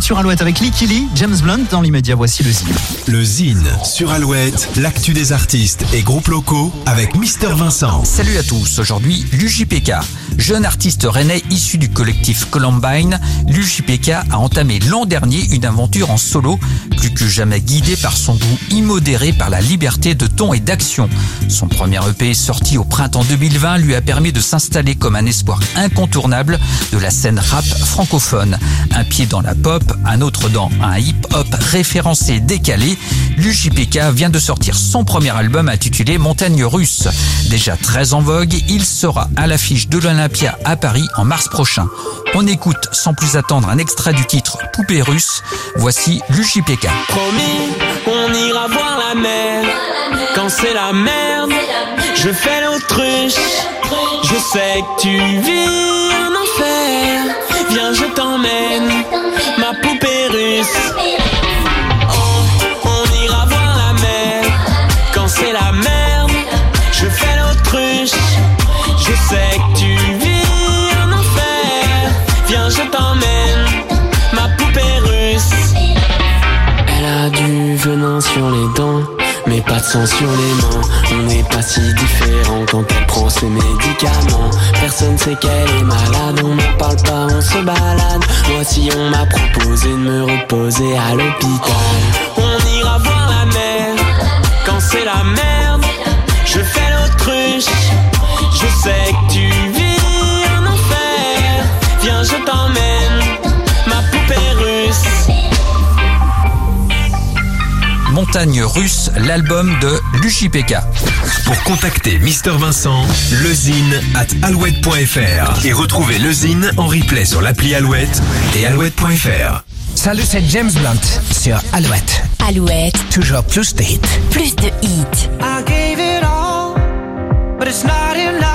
suite sur Alouette avec Licky Lee, James Blunt. Dans l'immédiat, voici le Zine. Le Zine sur Alouette, l'actu des artistes et groupes locaux avec Mister Vincent. Salut à tous, aujourd'hui l'UJPK. Jeune artiste rennais issu du collectif Columbine, l'UJPK a entamé l'an dernier une aventure en solo, plus que jamais guidé par son goût immodéré par la liberté de ton et d'action. Son premier EP sorti au printemps 2020 lui a permis de s'installer comme un espoir incontournable de la scène rap francophone. Un pied dans la pop, un autre dans un hip-hop référencé décalé, l'UJPK vient de sortir son premier album intitulé Montagne Russe. Déjà très en vogue, il sera à l'affiche de l'Olympia à Paris en mars prochain. On écoute sans plus attendre un extrait du titre Poupée russe. Voici l'UJPK. Promis, on ira voir la mer. Quand c'est la merde, je fais l'autruche. Je sais que tu vis en enfer. Viens, je t'emmène, ma poupée russe. Sur les dents, mais pas de sang sur les mains. On n'est pas si différents quand elle prend ses médicaments. Personne sait qu'elle est malade, on n'en parle pas, on se balade. Moi si on m'a proposé de me reposer à l'hôpital. On ira voir la mer, quand c'est la merde. Je fais l'autruche, je sais Montagne russe, l'album de l'UJPK. Pour contacter Mister Vincent, lezine at alouette.fr et retrouver lezine en replay sur l'appli Alouette et alouette.fr. Salut, c'est James Blunt sur Alouette. Alouette, Toujours plus de hits. plus de hits. I gave it all, but it's not enough.